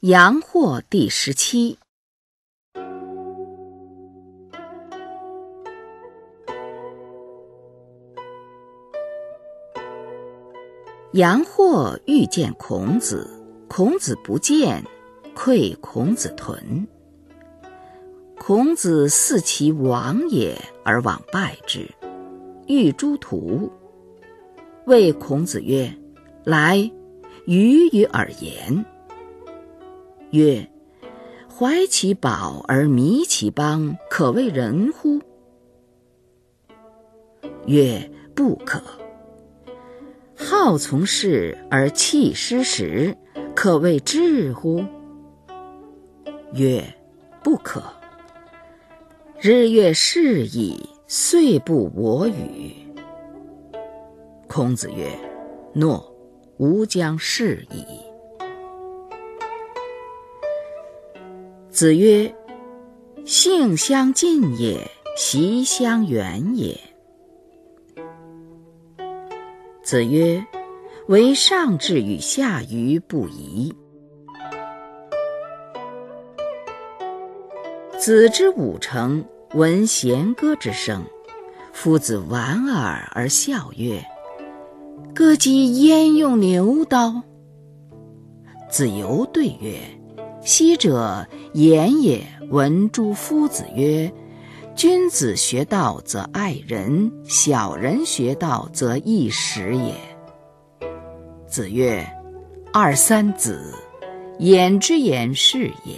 阳货第十七。杨货遇见孔子，孔子不见，窥孔子臀。孔子似其亡也，而往拜之，欲诸徒。谓孔子曰：“来，与与尔言。”曰：“怀其宝而迷其邦，可谓仁乎？”曰：“不可。”好从事而弃失时，可谓智乎？曰：不可。日月逝矣，岁不我与。孔子曰：诺，吾将事矣。子曰：性相近也，习相远也。子曰：“为上智与下愚不移。”子之五成，闻弦歌之声，夫子莞尔而笑曰：“歌姬焉用牛刀？”子游对曰：“昔者言也。”闻诸夫子曰。君子学道则爱人，小人学道则易时也。子曰：“二三子，言之言是也。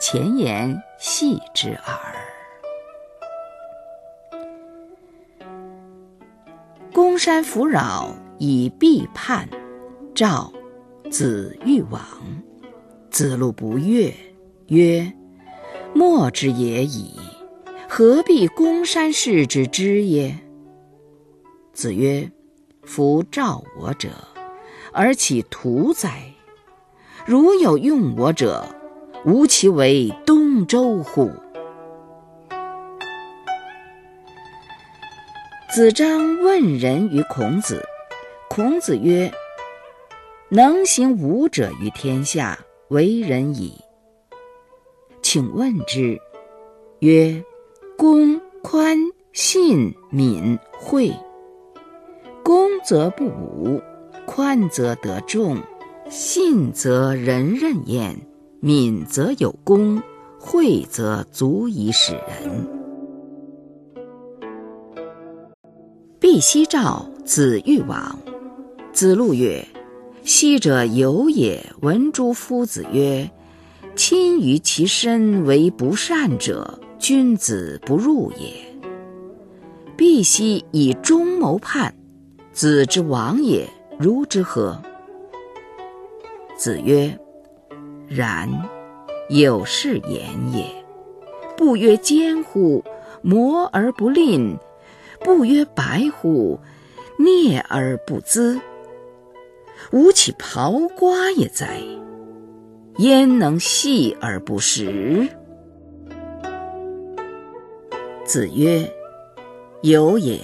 前言戏之耳。”公山弗扰以避叛，召子欲往，子路不悦，曰：“莫之也已。”何必公山氏之知也？子曰：“夫召我者，而其徒哉？如有用我者，吾其为东周乎？”子张问仁于孔子，孔子曰：“能行五者于天下，为人矣。”请问之，曰。公宽信敏惠，公则不武，宽则得众，信则人任焉，敏则有功，惠则足以使人。毕奚召子欲往，子路曰：“昔者有也，闻诸夫子曰：‘亲于其身为不善者。’”君子不入也。必奚以忠谋叛，子之亡也，如之何？子曰：然，有是言也。不曰奸乎？磨而不吝；不曰白乎？啮而不滋。吾岂刨瓜也哉？焉能系而不食？子曰：“有也。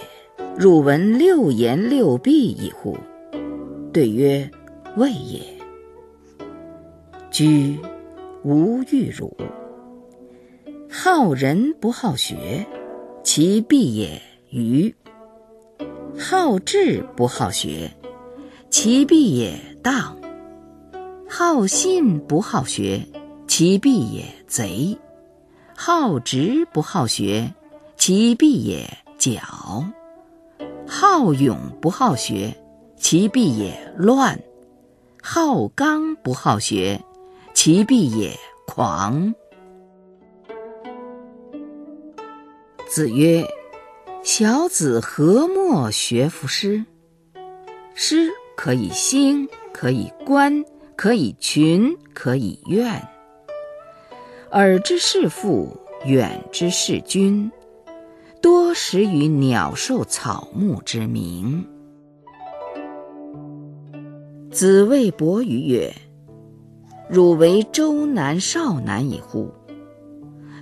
汝闻六言六必矣乎？”对曰：“未也。”居，无欲汝。好仁不好学，其必也愚；好智不好学，其必也荡；好信不好学，其必也贼；好直不好学。其必也狡，好勇不好学；其必也乱，好刚不好学；其必也狂。子曰：“小子何莫学夫诗？诗可以兴，可以观，可以群，可以怨。耳之视父，远之视君。”多识于鸟兽草木之名。子谓伯鱼曰：“汝为周南少南矣乎？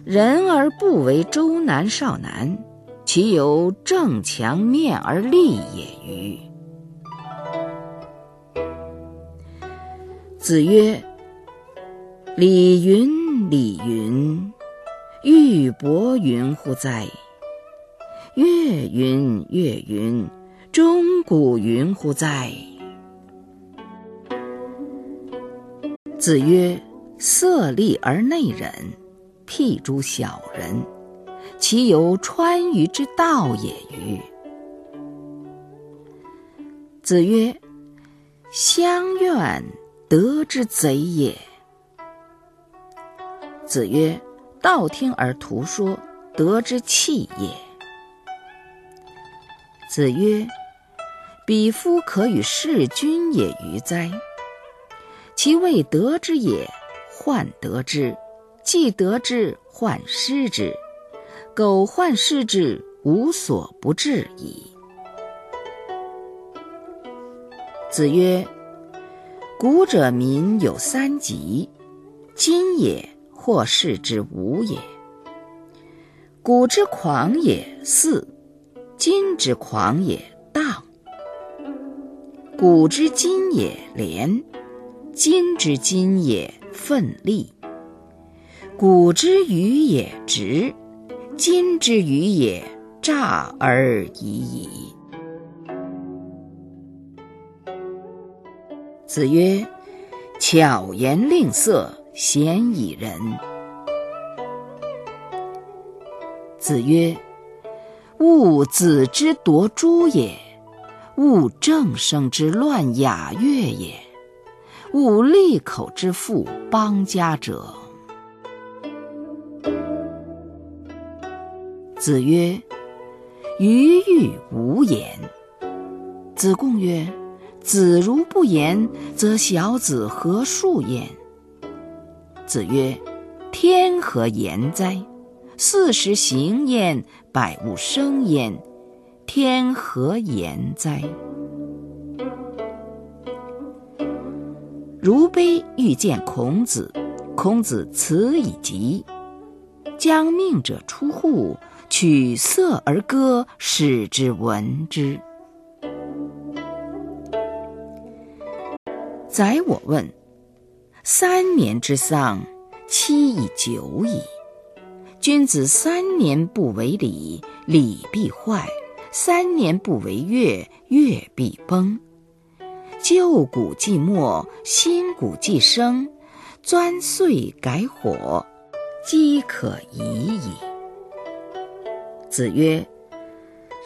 人而不为周南少南，其由正强面而立也与？”子曰：“礼云礼云，玉帛云乎哉？月云月云，钟鼓云乎哉？子曰：“色厉而内荏，譬诸小人，其犹川渝之道也与？”子曰：“乡愿，得之贼也。”子曰：“道听而图说，得之器也。”子曰：“彼夫可与事君也与哉？其未得之也，患得之；既得之，患失之。苟患失之，无所不至矣。”子曰：“古者民有三急，今也。”或是之无也。古之狂也肆，今之狂也荡。古之今也廉，今之今也奋力。古之愚也直，今之愚也诈而已矣。子曰：巧言令色。鲜矣仁。子曰：“勿子之夺诸也，勿正声之乱雅乐也，勿利口之负邦家者。”子曰：“余欲无言。”子贡曰：“子如不言，则小子何述焉？”子曰：“天何言哉？四时行焉，百物生焉。天何言哉？”如悲欲见孔子，孔子辞以疾，将命者出户，取色而歌，使之闻之。宰我问。三年之丧，期已久矣。君子三年不为礼，礼必坏；三年不为乐，乐必崩。旧古既没，新古既生。钻碎改火，饥可已矣。子曰：“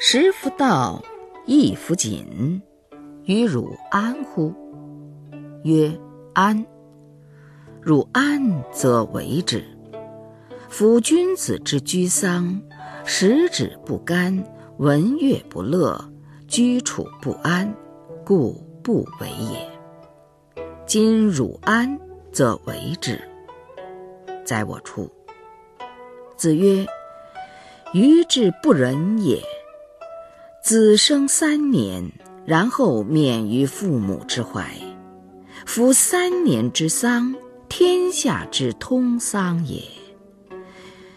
食弗道，衣弗锦，与汝安乎？”曰：“安。”汝安则为之。夫君子之居丧，食指不甘，闻乐不乐，居处不安，故不为也。今汝安则为之。宰我出。子曰：“愚之不仁也。子生三年，然后免于父母之怀。夫三年之丧。”天下之通丧也，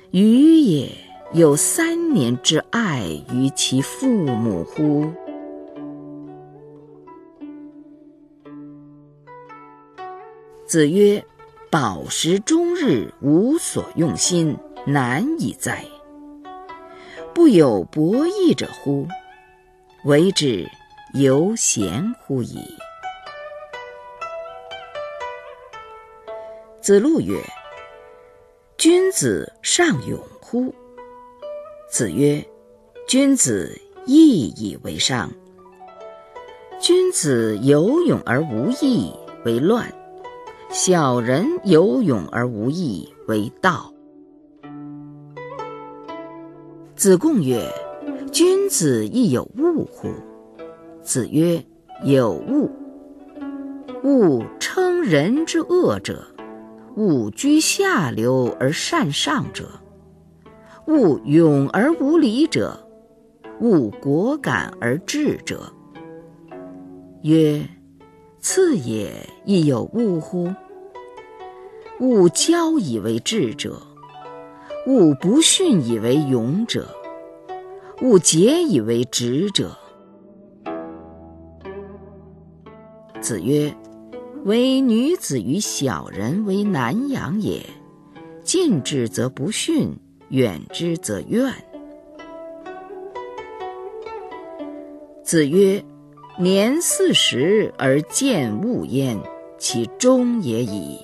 予也有三年之爱于其父母乎？子曰：“饱食终日，无所用心，难以哉！不有博弈者乎？为之犹贤乎矣。”子路曰：“君子尚勇乎？”子曰：“君子义以为上。君子有勇而无义为乱，小人有勇而无义为道。”子贡曰：“君子亦有恶乎？”子曰：“有恶。恶称人之恶者。”勿居下流而善上者，勿勇而无礼者，勿果敢而智者。曰：次也亦有恶乎？勿骄以为智者，勿不逊以为勇者，勿竭以为直者。子曰：唯女子与小人为难养也。近之则不逊，远之则怨。”子曰：“年四十而见物焉，其中也已。”